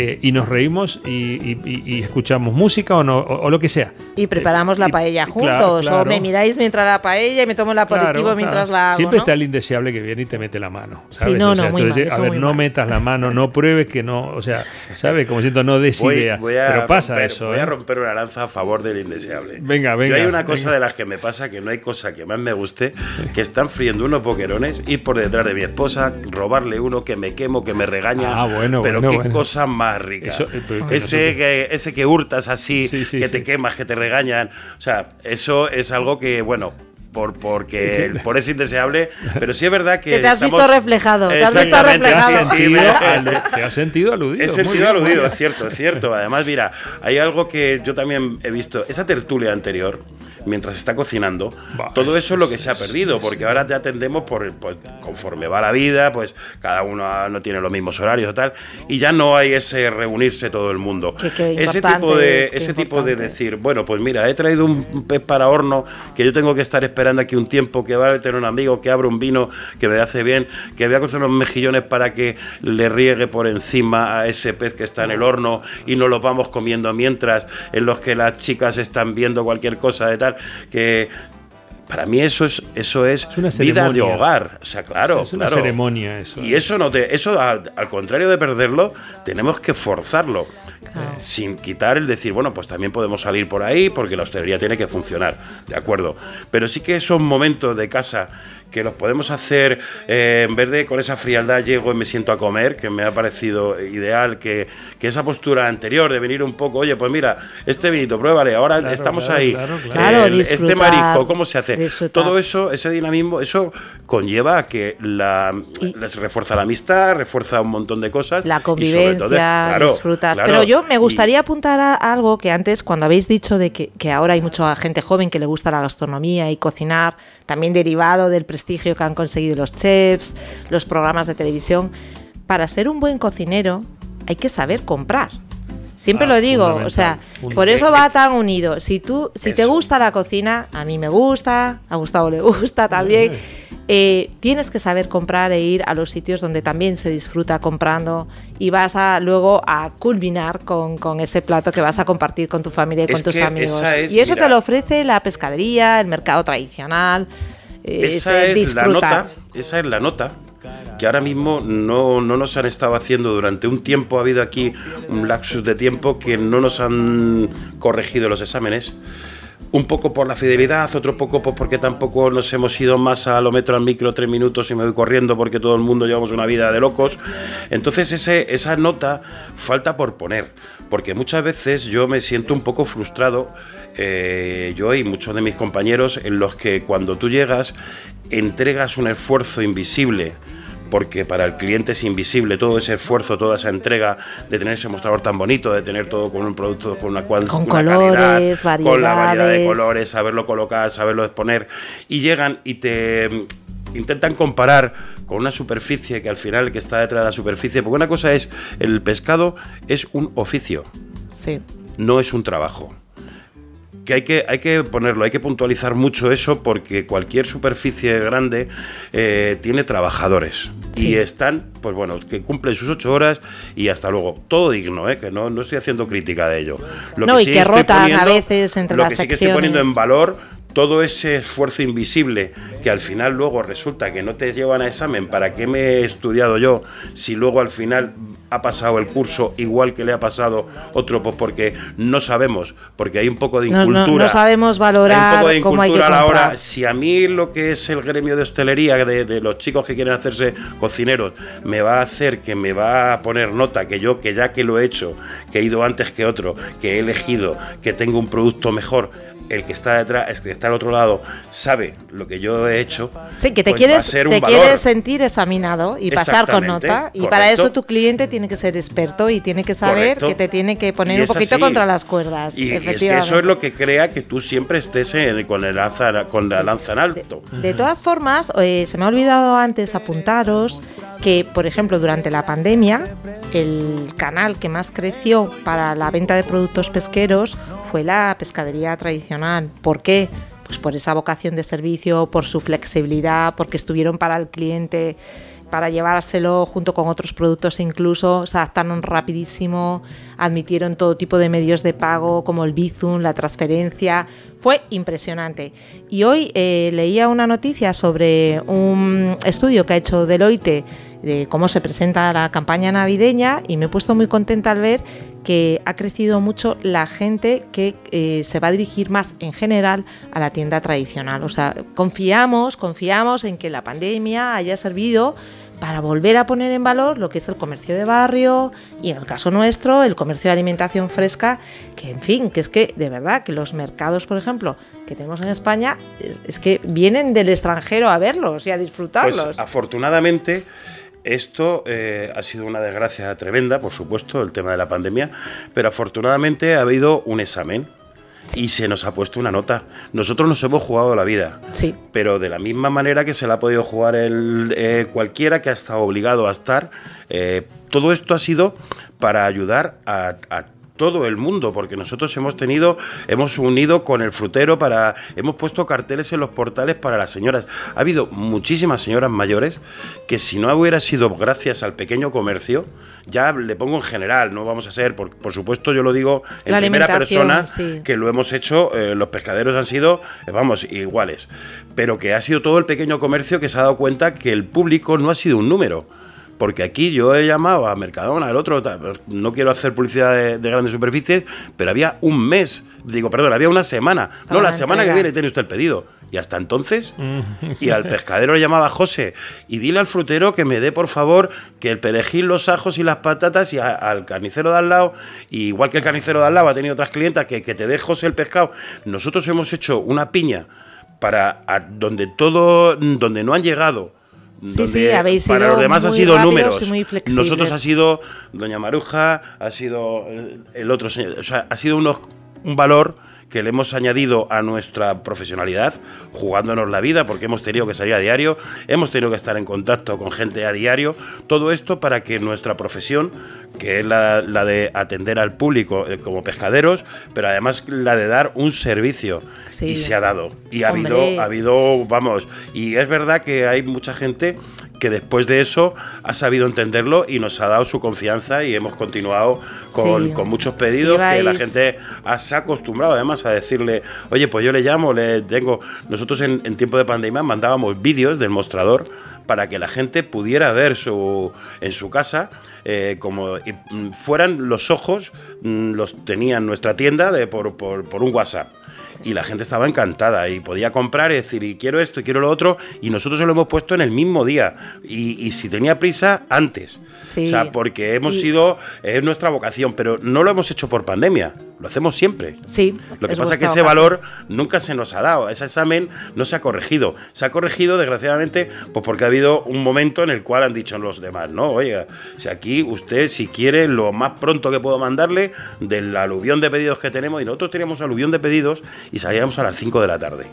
Speaker 2: Eh, y nos reímos y, y- y- y escuchamos música o, no, o, o lo que sea.
Speaker 3: Y preparamos la
Speaker 2: y-
Speaker 3: paella
Speaker 2: y
Speaker 3: juntos.
Speaker 2: claro,
Speaker 3: O me miráis mientras la paella y me tomo el aperitivo
Speaker 2: Claro,
Speaker 3: mientras la hago.
Speaker 2: Siempre
Speaker 3: ¿no?
Speaker 2: está el indeseable que viene y te mete la mano.
Speaker 3: Sí, no,
Speaker 2: O sea,
Speaker 3: no, muy mal,
Speaker 2: a ver,
Speaker 3: muy
Speaker 2: no
Speaker 3: mal.
Speaker 2: metas la mano, no pruebes que no, o sea, ¿sabes? Como siento, no des
Speaker 4: Voy,
Speaker 2: idea.
Speaker 4: voy a
Speaker 2: Pero pasa
Speaker 4: romper,
Speaker 2: eso.
Speaker 4: voy
Speaker 2: ¿eh?
Speaker 4: a romper una lanza a favor del indeseable.
Speaker 2: Venga, venga,
Speaker 4: Yo hay una cosa
Speaker 2: venga.
Speaker 4: de las que me pasa que no hay cosa que más me guste que están friendo unos boquerones, ir por detrás de mi esposa, robarle uno que me quemo, que me regaña.
Speaker 2: Ah, bueno,
Speaker 4: Pero
Speaker 2: bueno,
Speaker 4: qué
Speaker 2: bueno.
Speaker 4: cosa más rica.
Speaker 2: Eso, eh, pero
Speaker 4: ese, que, ese que hurtas así,
Speaker 2: Sí, sí,
Speaker 4: que
Speaker 2: sí.
Speaker 4: te quemas, que te regañan. O sea, eso es algo que, bueno. Por, porque por es indeseable, pero sí es verdad que.
Speaker 3: Que te has
Speaker 4: estamos-
Speaker 3: visto reflejado, te has visto reflejado.
Speaker 2: sentido,
Speaker 4: me-
Speaker 2: alu- te has sentido aludido.
Speaker 4: He sentido
Speaker 2: bien,
Speaker 4: aludido, es cierto, es cierto. Además, mira, hay algo que yo también he visto. Esa tertulia anterior mientras está cocinando. Todo eso es lo que se ha perdido, porque ahora ya atendemos por, pues, conforme va la vida, pues cada uno no tiene los mismos horarios o tal, y ya no hay ese reunirse todo el mundo. ese tipo de, ese tipo de decir, bueno, pues mira, he traído un pez para horno que yo tengo que estar esperando aquí un tiempo, que va a tener un amigo que abra un vino que me hace bien, que voy a coger unos mejillones para que le riegue por encima a ese pez que está en el horno y nos lo vamos comiendo mientras en los que las chicas están viendo cualquier cosa de tal, que para mí eso es eso es, vida de hogar, o sea, claro,
Speaker 2: es una ceremonia eso.
Speaker 4: Y eso no te eso al, contrario de perderlo, tenemos que forzarlo. Sin quitar el decir, bueno, pues también podemos salir por ahí porque la hostelería tiene que funcionar, ¿de acuerdo? Pero sí que esos momentos de casa que los podemos hacer eh, en vez de con esa frialdad llego y me siento a comer, que me ha parecido ideal, que, que, esa postura anterior de venir un poco, oye, pues mira, este vinito, pruébale, ahora estamos ahí,
Speaker 3: claro,
Speaker 4: este marisco, ¿cómo se hace? Todo eso, ese dinamismo, eso conlleva a que la, les refuerza la amistad, refuerza un montón de cosas.
Speaker 3: La convivencia, disfrutas. Pero yo me gustaría apuntar a algo que antes, cuando habéis dicho de que, que ahora hay mucha gente joven que le gusta la gastronomía y cocinar, también derivado del prestigio que han conseguido los chefs, los programas de televisión. Para ser un buen cocinero hay que saber comprar. Siempre ah, lo digo, o sea, por eso va tan unido. Si tú, si te gusta la cocina, a mí me gusta, a Gustavo le gusta también. Eh, tienes que saber comprar e ir a los sitios donde también se disfruta comprando y vas a luego a culminar con, ese plato que vas a compartir con tu familia y con tus amigos. y eso te lo ofrece la pescadería, el mercado tradicional.
Speaker 4: Esa es la nota, esa es la nota que ahora mismo no, no, nos han estado haciendo durante un tiempo, ha habido aquí un lapsus de tiempo que no nos han corregido los exámenes un poco por la fidelidad, otro poco pues porque tampoco nos hemos ido más a lo metro al micro tres minutos y me voy corriendo porque todo el mundo llevamos una vida de locos. Entonces ese, esa nota falta por poner, porque muchas veces yo me siento un poco frustrado, eh, yo y muchos de mis compañeros, en los que cuando tú llegas entregas un esfuerzo invisible porque para el cliente es invisible todo ese esfuerzo, toda esa entrega de tener ese mostrador tan bonito, de tener todo con un producto con una, con
Speaker 3: colores, calidad,
Speaker 4: con la variedad de colores, saberlo colocar, saberlo exponer y llegan y te mm, intentan comparar con una superficie que al final el que está detrás de la superficie, porque una cosa es el pescado es un oficio.
Speaker 3: Sí.
Speaker 4: No es un trabajo que hay que, hay que ponerlo, hay que puntualizar mucho eso porque cualquier superficie grande eh, tiene trabajadores y están, pues bueno, que cumplen sus ocho horas y hasta luego. Todo digno, ¿eh? que no, no estoy haciendo crítica de ello.
Speaker 3: Lo no, y que rotan a veces entre
Speaker 4: lo
Speaker 3: las
Speaker 4: que sí que estoy poniendo en valor todo ese esfuerzo invisible que al final luego resulta que no te llevan a examen, ¿para qué me he estudiado yo si luego al final ha pasado el curso igual que le ha pasado otro? Pues porque no sabemos, porque hay un poco de incultura.
Speaker 3: No, sabemos valorar
Speaker 4: hay un
Speaker 3: poco de incultura
Speaker 4: a Si a mí lo que es el gremio de hostelería, de, de, los chicos que quieren hacerse cocineros, me va a hacer que me va a poner nota que yo, que ya que lo he hecho, que he ido antes que otro, que he elegido, que tengo un producto mejor, el que está detrás, el que está al otro lado, sabe lo que yo he hecho.
Speaker 3: Sí, que te, pues quieres, te quieres sentir examinado y pasar con nota. Y para eso tu cliente tiene que ser experto y tiene que saber que te tiene que poner un poquito contra las cuerdas.
Speaker 4: Y, es que eso es lo que crea que tú siempre estés con, el lanza, con la lanza en alto.
Speaker 3: De, todas formas, eh, se me ha olvidado antes apuntaros que, por ejemplo, durante la pandemia, el canal que más creció para la venta de productos pesqueros fue la pescadería tradicional. ¿Por qué? Pues por esa vocación de servicio, por su flexibilidad, porque estuvieron para el cliente para llevárselo junto con otros productos incluso, se adaptaron rapidísimo, admitieron todo tipo de medios de pago como el Bizum, la transferencia, fue impresionante. Y hoy eh, leía una noticia sobre un estudio que ha hecho Deloitte de cómo se presenta la campaña navideña y me he puesto muy contenta al ver que ha crecido mucho la gente que eh, se va a dirigir más en general a la tienda tradicional. O sea, confiamos, confiamos en que la pandemia haya servido para volver a poner en valor lo que es el comercio de barrio y en el caso nuestro el comercio de alimentación fresca, que en fin, que es que de verdad que los mercados, por ejemplo, que tenemos en España, es, que vienen del extranjero a verlos y a disfrutarlos.
Speaker 4: Pues afortunadamente esto eh, ha sido una desgracia tremenda, por supuesto, el tema de la pandemia, pero afortunadamente ha habido un examen. y se nos ha puesto una nota. Nosotros nos hemos jugado la vida,
Speaker 3: Sí.
Speaker 4: pero de la misma manera que se la ha podido jugar el, eh, cualquiera que ha estado obligado a estar. eh, todo esto ha sido para ayudar a, a todo el mundo, porque nosotros hemos tenido, hemos unido con el frutero para, hemos puesto carteles en los portales para las señoras. Ha habido muchísimas señoras mayores que si no hubiera sido gracias al pequeño comercio, ya le pongo en general, no vamos a ser, por, por supuesto yo lo digo en
Speaker 3: La
Speaker 4: primera persona,
Speaker 3: sí.
Speaker 4: que lo hemos hecho, eh, los pescaderos han sido, eh, vamos, iguales, pero que ha sido todo el pequeño comercio que se ha dado cuenta que el público no ha sido un número. Porque aquí yo he llamado a Mercadona, el otro, no quiero hacer publicidad de, de grandes superficies, pero había un mes, digo, perdón, había una semana.
Speaker 3: Para
Speaker 4: no, la
Speaker 3: la
Speaker 4: semana que viene tiene usted el pedido. Y hasta entonces, y al pescadero le llamaba José, y dile al frutero que me dé, por favor, que el perejil, los ajos y las patatas, y a- al carnicero de al lado, y igual que el carnicero de al lado ha tenido otras clientas, que, que te dé José el pescado. Nosotros hemos hecho una piña para a- donde todo, donde no han llegado.
Speaker 3: Sí, sí, habéis
Speaker 4: para
Speaker 3: sido
Speaker 4: los demás ha sido números.
Speaker 3: y muy.
Speaker 4: Nosotros ha sido Doña Maruja, ha sido el- el otro señor. O sea, ha sido unos, un valor que le hemos añadido a nuestra profesionalidad, jugándonos la vida, porque hemos tenido que salir a diario, hemos tenido que estar en contacto con gente a diario. Todo esto para que nuestra profesión, que es la, la de atender al público eh, como pescaderos, pero además la de dar un servicio.
Speaker 3: Sí.
Speaker 4: Y se ha dado. Y ha
Speaker 3: Hombre.
Speaker 4: habido, ha habido, vamos, y es verdad que hay mucha gente que después de eso ha sabido entenderlo y nos ha dado su confianza y hemos continuado con,
Speaker 3: Sí.
Speaker 4: con muchos pedidos que la gente ha- se ha acostumbrado además a decirle, oye, pues yo le llamo, le tengo. Nosotros en, en tiempo de pandemia mandábamos vídeos del mostrador para que la gente pudiera ver su, en su casa eh, como mm, fueran los ojos, mm, los tenía en nuestra tienda de, por, por, por un WhatsApp. Y la gente estaba encantada y podía comprar y decir, y quiero esto y quiero lo otro, y nosotros se lo hemos puesto en el mismo día. Y, y si tenía prisa, antes.
Speaker 3: Sí.
Speaker 4: O sea, porque hemos
Speaker 3: Y-
Speaker 4: sido, es nuestra vocación, pero no lo hemos hecho por pandemia, lo hacemos siempre.
Speaker 3: Sí.
Speaker 4: Lo que
Speaker 3: es
Speaker 4: pasa es que ese valor nunca se nos ha dado, ese examen no se ha corregido. Se ha corregido, desgraciadamente, pues porque ha habido un momento en el cual han dicho los demás, no, oiga, si aquí usted, si quiere, lo más pronto que puedo mandarle del aluvión de pedidos que tenemos, y nosotros teníamos aluvión de pedidos y salíamos a las 5 de la tarde.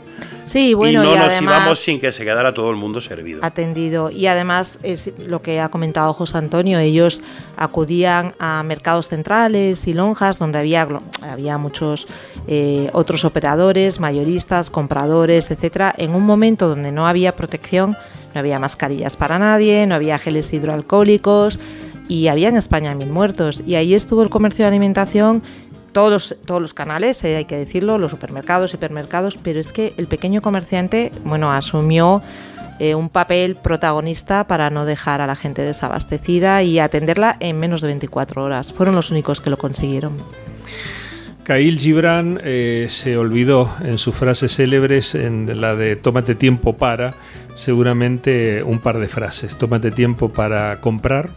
Speaker 3: Sí, bueno,
Speaker 4: y no nos
Speaker 3: además
Speaker 4: íbamos sin que se quedara todo el mundo servido.
Speaker 3: atendido. Y además es lo que ha comentado José Antonio, ellos acudían a mercados centrales y lonjas donde había, había muchos eh, otros operadores, mayoristas, compradores, etcétera, en un momento donde no había protección, no había mascarillas para nadie, no había geles hidroalcohólicos y había en España mil muertos. Y ahí estuvo el comercio de alimentación todos los, todos los canales, eh, hay que decirlo, los supermercados, hipermercados, pero es que el pequeño comerciante, bueno, asumió eh, un papel protagonista para no dejar a la gente desabastecida y atenderla en menos de 24 horas. Fueron los únicos que lo consiguieron.
Speaker 2: Khalil Gibran eh, se olvidó en sus frases célebres, en la de tómate tiempo para, seguramente un par de frases. Tómate tiempo para comprar,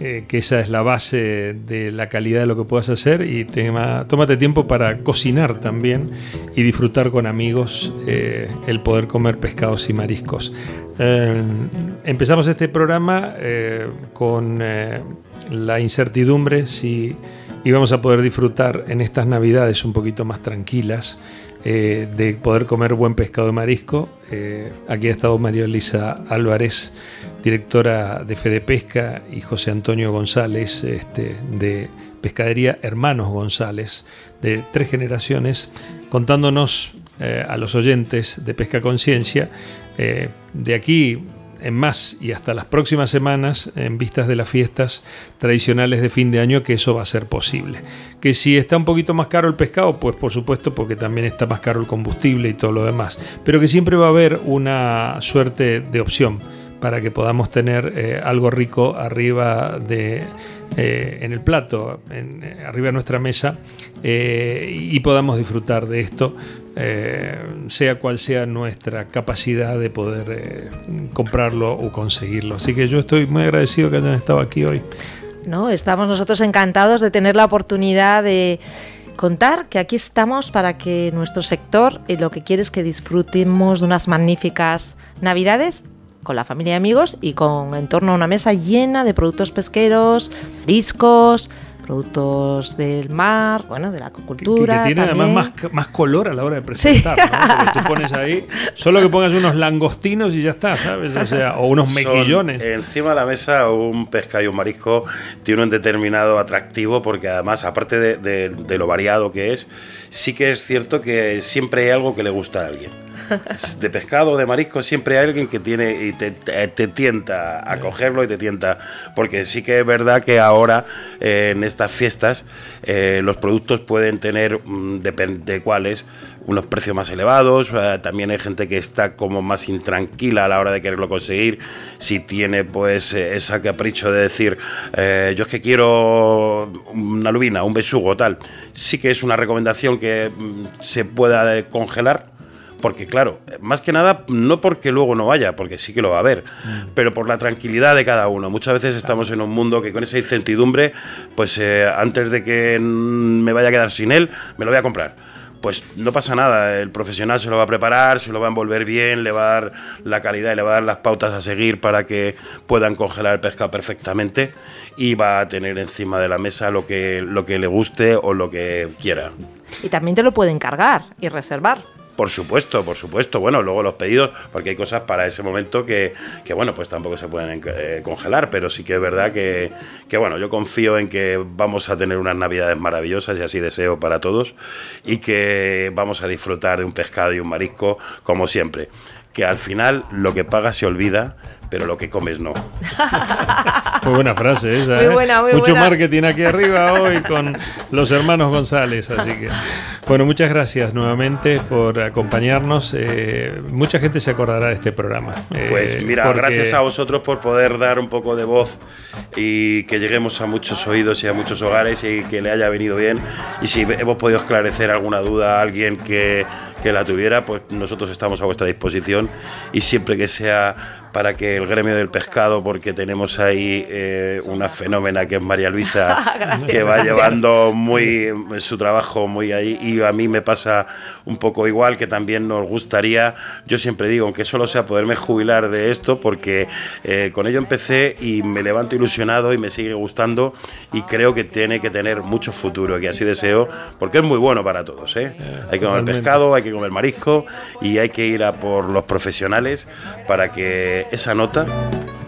Speaker 2: eh, que esa es la base de la calidad de lo que puedas hacer, y tema- tómate tiempo para cocinar también y disfrutar con amigos eh, el poder comer pescados y mariscos. Eh, empezamos este programa eh, con eh, la incertidumbre si íbamos a poder disfrutar en estas navidades un poquito más tranquilas eh, de poder comer buen pescado y marisco. Aquí ha estado María Elisa Álvarez, directora de Fede Pesca, y José Antonio González, este, de Pescadería Hermanos González, de tres generaciones, contándonos eh, a los oyentes de Pesca Conciencia, eh, de aquí en más y hasta las próximas semanas, en vistas de las fiestas tradicionales de fin de año, que eso va a ser posible. Que si está un poquito más caro el pescado, pues por supuesto, porque también está más caro el combustible y todo lo demás. Pero que siempre va a haber una suerte de opción para que podamos tener eh, algo rico arriba de eh, en el plato, eh, arriba de nuestra mesa, y podamos disfrutar de esto, sea cual sea nuestra capacidad de poder comprarlo o conseguirlo. Así que yo estoy muy agradecido que hayan estado aquí hoy.
Speaker 3: No, estamos nosotros encantados de tener la oportunidad de contar que aquí estamos para que nuestro sector lo que quiere es que disfrutemos de unas magníficas navidades con la familia y amigos y con en torno a una mesa llena de productos pesqueros, mariscos, productos del mar, bueno, de la acuicultura.
Speaker 2: Que, tiene además más, más, color a la hora de presentar, ¿no? Porque tú pones ahí, solo que pongas unos langostinos y ya está, ¿sabes? O sea, o unos mejillones.
Speaker 4: encima de la mesa un pescado y un marisco tiene un determinado atractivo porque además, aparte de, de lo variado que es, sí que es cierto que siempre hay algo que le gusta a alguien de pescado o de marisco siempre hay alguien que tiene y te, tienta a cogerlo y te tienta. Porque sí que es verdad que ahora eh, en estas fiestas eh, los productos pueden tener, mm, depende de cuáles, unos precios más elevados. Eh, también hay gente que está como más intranquila a la hora de quererlo conseguir. Si tiene pues ese capricho de decir, yo es que quiero una lubina, un besugo, tal. Sí que es una recomendación que mm, se pueda congelar porque claro, más que nada, no porque luego no vaya, porque sí que lo va a ver, mm. pero por la tranquilidad de cada uno. Muchas veces estamos en un mundo que con esa incertidumbre, pues eh, antes de que me vaya a quedar sin él, me lo voy a comprar pues no pasa nada, el profesional se lo va a preparar, se lo va a envolver bien, le va a dar la calidad y le va a dar las pautas a seguir para que puedan congelar el pescado perfectamente y va a tener encima de la mesa lo que, lo que le guste o lo que quiera.
Speaker 3: Y también te lo pueden cargar y reservar.
Speaker 4: Por supuesto, por supuesto. Bueno, luego los pedidos, porque hay cosas para ese momento que, que bueno, pues tampoco se pueden eh, congelar, pero sí que es verdad que, que, bueno, yo confío en que vamos a tener unas navidades maravillosas y así deseo para todos y que vamos a disfrutar de un pescado y un marisco como siempre. Que al final lo que paga se olvida pero lo que comes no.
Speaker 2: Muy buena frase esa.
Speaker 3: Muy ¿eh? buena, muy
Speaker 2: Mucho marketing aquí arriba hoy con los hermanos González. Así que, bueno, muchas gracias nuevamente por acompañarnos. Eh, mucha gente se acordará de este programa.
Speaker 4: Eh, pues mira, gracias a vosotros por poder dar un poco de voz y que lleguemos a muchos oídos y a muchos hogares y que le haya venido bien. Y si hemos podido esclarecer alguna duda a alguien que, que la tuviera, pues nosotros estamos a vuestra disposición y siempre que sea para que el gremio del pescado, porque tenemos ahí eh, una fenómena que es María Luisa, que va llevando muy su trabajo muy ahí, y a mí me pasa un poco igual, que también nos gustaría, yo siempre digo, aunque solo sea poderme jubilar de esto, porque eh, con ello empecé y me levanto ilusionado y me sigue gustando, y creo que tiene que tener mucho futuro, que así deseo, porque es muy bueno para todos. ¿eh? hay que comer pescado, hay que comer marisco, y hay que ir a por los profesionales para que esa nota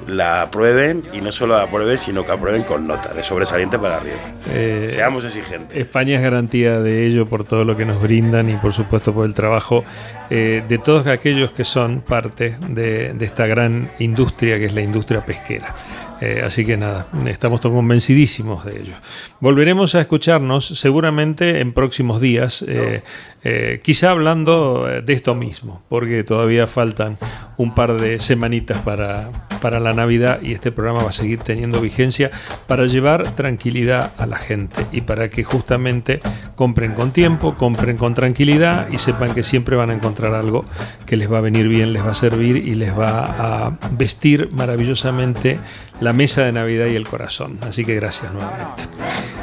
Speaker 4: la aprueben y no solo la aprueben, sino que aprueben con nota, de sobresaliente para arriba. Eh, Seamos exigentes.
Speaker 2: España es garantía de ello por todo lo que nos brindan y por supuesto por el trabajo eh, de todos aquellos que son parte de, de esta gran industria que es la industria pesquera. Eh, así que nada, estamos convencidísimos de ello. Volveremos a escucharnos seguramente en próximos días, eh, eh, quizá hablando de esto mismo, porque todavía faltan un par de semanitas para, para la Navidad y este programa va a seguir teniendo vigencia para llevar tranquilidad a la gente y para que justamente compren con tiempo, compren con tranquilidad y sepan que siempre van a encontrar algo que les va a venir bien, les va a servir y les va a vestir maravillosamente la mesa de Navidad y el corazón. Así que gracias nuevamente.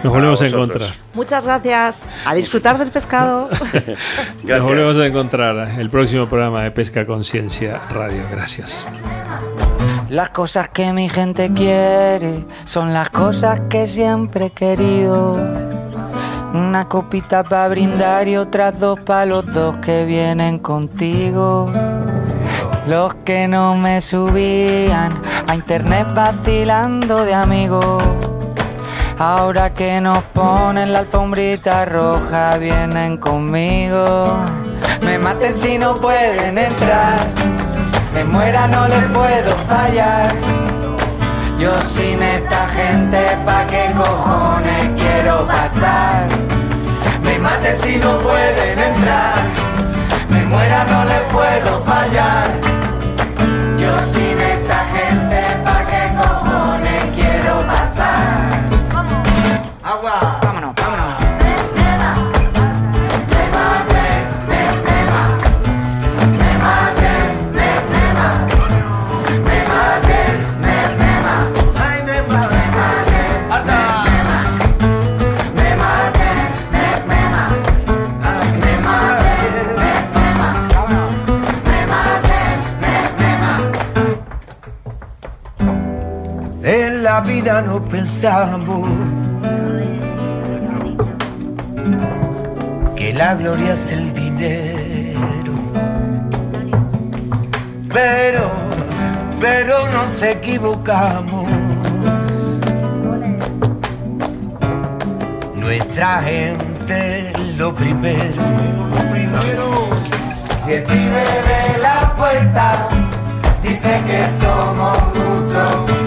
Speaker 2: Nos volvemos a, encontrar.
Speaker 3: Muchas gracias. A disfrutar del pescado.
Speaker 2: Nos volvemos a encontrar el próximo programa de Pesca Conciencia Radio. Gracias.
Speaker 5: Las cosas que mi gente quiere son las cosas que siempre he querido. Una copita para brindar y otras dos para los dos que vienen contigo. Los que no me subían a internet vacilando de amigos. Ahora que nos ponen la alfombrita roja, vienen conmigo. Me maten si no pueden entrar. Me muera, no les puedo fallar. Yo sin esta gente, ¿pa' qué cojones quiero pasar? Me maten si no pueden entrar. Me muera, no les puedo fallar. Yo sin vida no pensamos que la gloria es el dinero. Pero, pero nos equivocamos. Nuestra gente lo primero. Lo primero. Y el de la puerta dice que somos muchos.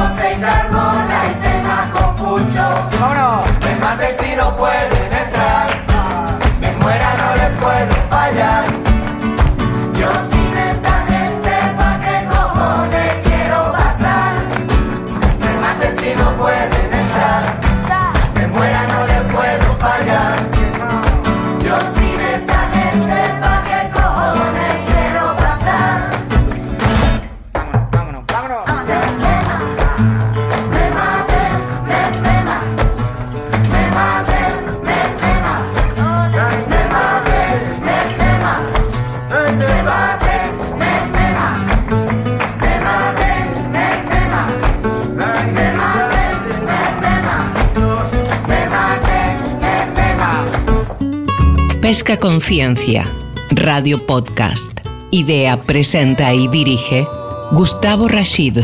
Speaker 1: Fresca Conciencia, Radio Podcast. Idea, presenta y dirige Gustavo Rashid.